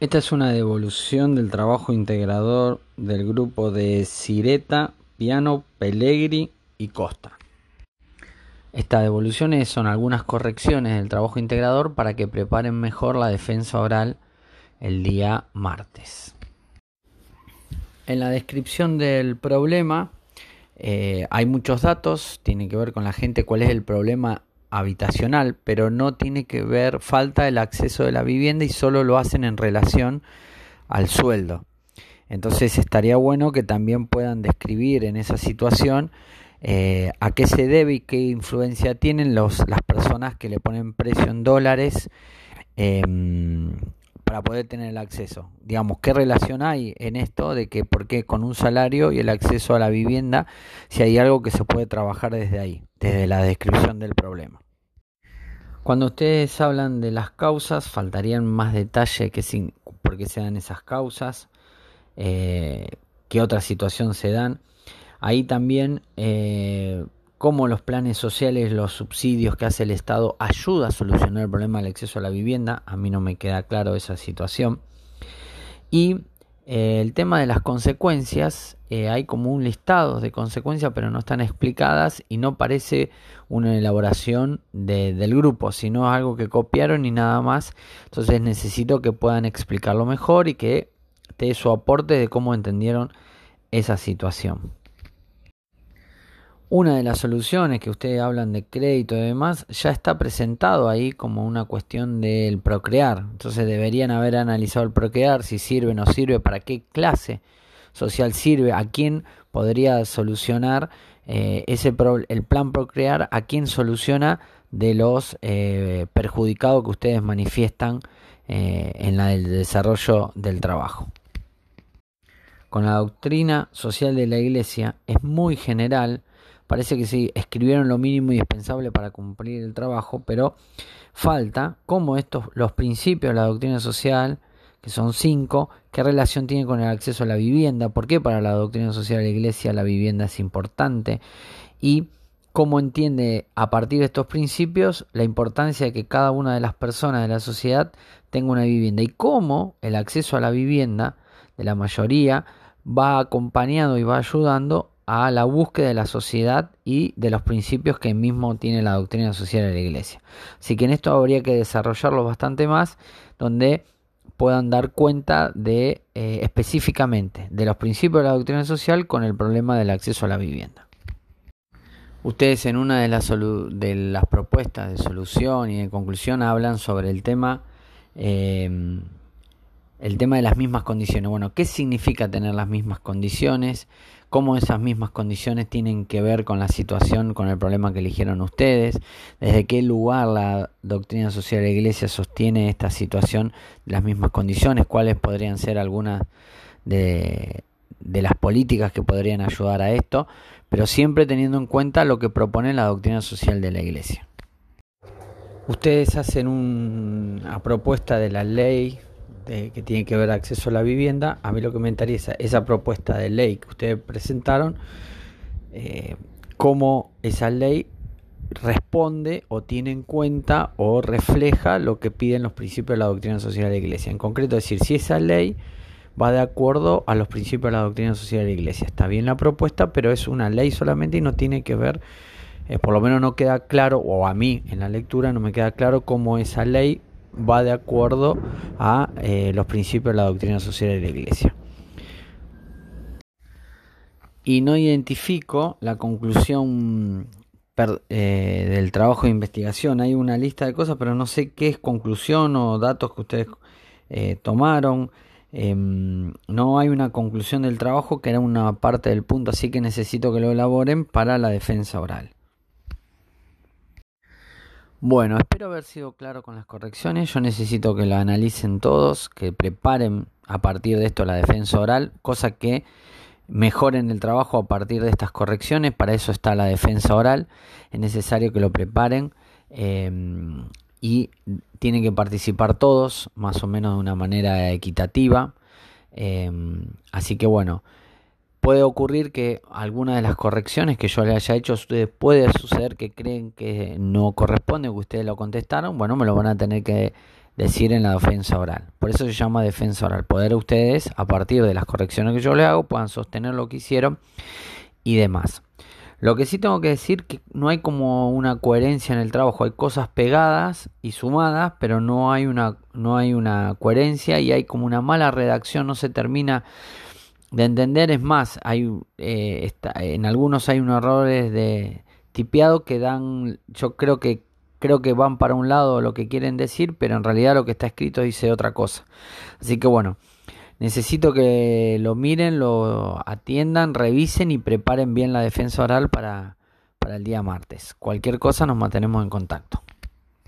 Esta es una devolución del trabajo integrador del grupo de Cireta, Piano, Pellegri y Costa. Estas devoluciones son algunas correcciones del trabajo integrador para que preparen mejor la defensa oral el día martes. En la descripción del problema eh, hay muchos datos, tiene que ver con la gente cuál es el problema habitacional, pero no tiene que ver falta el acceso de la vivienda y solo lo hacen en relación al sueldo. Entonces estaría bueno que también puedan describir en esa situación eh, a qué se debe y qué influencia tienen los, las personas que le ponen precio en dólares em, para poder tener el acceso. Digamos, ¿qué relación hay en esto de que por qué con un salario y el acceso a la vivienda, si hay algo que se puede trabajar desde ahí, desde la descripción del problema? Cuando ustedes hablan de las causas, faltarían más detalle que sin, por qué se dan esas causas, eh, qué otra situación se dan. Ahí también eh, cómo los planes sociales, los subsidios que hace el Estado ayuda a solucionar el problema del acceso a la vivienda. A mí no me queda claro esa situación. Y eh, el tema de las consecuencias, eh, hay como un listado de consecuencias, pero no están explicadas y no parece una elaboración del grupo, sino algo que copiaron y nada más. Entonces necesito que puedan explicarlo mejor y que dé su aporte de cómo entendieron esa situación. Una de las soluciones que ustedes hablan de crédito y demás ya está presentado ahí como una cuestión del procrear. Entonces deberían haber analizado el procrear, si sirve o no sirve, para qué clase social sirve, a quién podría solucionar eh, ese el plan procrear, a quién soluciona de los eh, perjudicados que ustedes manifiestan eh, en el desarrollo del trabajo. Con la doctrina social de la Iglesia es muy general Parece que sí, escribieron lo mínimo indispensable para cumplir el trabajo, pero falta cómo estos, los principios de la doctrina social, que son cinco, qué relación tiene con el acceso a la vivienda, por qué para la doctrina social de la Iglesia la vivienda es importante y cómo entiende a partir de estos principios la importancia de que cada una de las personas de la sociedad tenga una vivienda. Y cómo el acceso a la vivienda de la mayoría va acompañado y va ayudando a la búsqueda de la sociedad y de los principios que mismo tiene la doctrina social de la iglesia. Así que en esto habría que desarrollarlo bastante más, donde puedan dar cuenta de eh, específicamente de los principios de la doctrina social con el problema del acceso a la vivienda. Ustedes en una de las, propuestas de solución y de conclusión hablan sobre el tema eh, el tema de las mismas condiciones. Bueno, ¿qué significa tener las mismas condiciones? ¿Cómo esas mismas condiciones tienen que ver con la situación, con el problema que eligieron ustedes? ¿Desde qué lugar la doctrina social de la Iglesia sostiene esta situación las mismas condiciones? ¿Cuáles podrían ser algunas de, de las políticas que podrían ayudar a esto? Pero siempre teniendo en cuenta lo que propone la doctrina social de la Iglesia. Ustedes hacen una propuesta de la ley que tiene que ver acceso a la vivienda, a mí lo que me interesa, esa propuesta de ley que ustedes presentaron, eh, cómo esa ley responde o tiene en cuenta o refleja lo que piden los principios de la doctrina social de la Iglesia. En concreto, decir, si esa ley va de acuerdo a los principios de la doctrina social de la Iglesia. Está bien la propuesta, pero es una ley solamente y no tiene que ver, eh, por lo menos no queda claro, o a mí en la lectura no me queda claro cómo esa ley va de acuerdo a eh, los principios de la doctrina social de la Iglesia. Y no identifico la conclusión eh, del trabajo de investigación. Hay una lista de cosas, pero no sé qué es conclusión o datos que ustedes eh, tomaron. Em, no hay una conclusión del trabajo que era una parte del punto, así que necesito que lo elaboren para la defensa oral. Bueno, espero haber sido claro con las correcciones. Yo necesito que lo analicen todos, que preparen a partir de esto la defensa oral, cosa que mejoren el trabajo a partir de estas correcciones. Para eso está la defensa oral. Es necesario que lo preparen em, y tienen que participar todos, más o menos de una manera equitativa. Em, así que bueno puede ocurrir que alguna de las correcciones que yo le haya hecho a ustedes puede suceder que creen que no corresponde, que ustedes lo contestaron, bueno, me lo van a tener que decir en la defensa oral. Por eso se llama defensa oral. Poder ustedes, a partir de las correcciones que yo les hago, puedan sostener lo que hicieron y demás. Lo que sí tengo que decir que no hay como una coherencia en el trabajo, hay cosas pegadas y sumadas, pero no hay una no hay una coherencia y hay como una mala redacción, no se termina de entender, es más, hay eh, en algunos hay unos errores de tipeado que dan, yo creo que creo que van para un lado lo que quieren decir, pero en realidad lo que está escrito dice otra cosa. Así que bueno, Necesito que lo miren, lo atiendan, revisen y preparen bien la defensa oral para, para el día martes. Cualquier cosa nos mantenemos en contacto.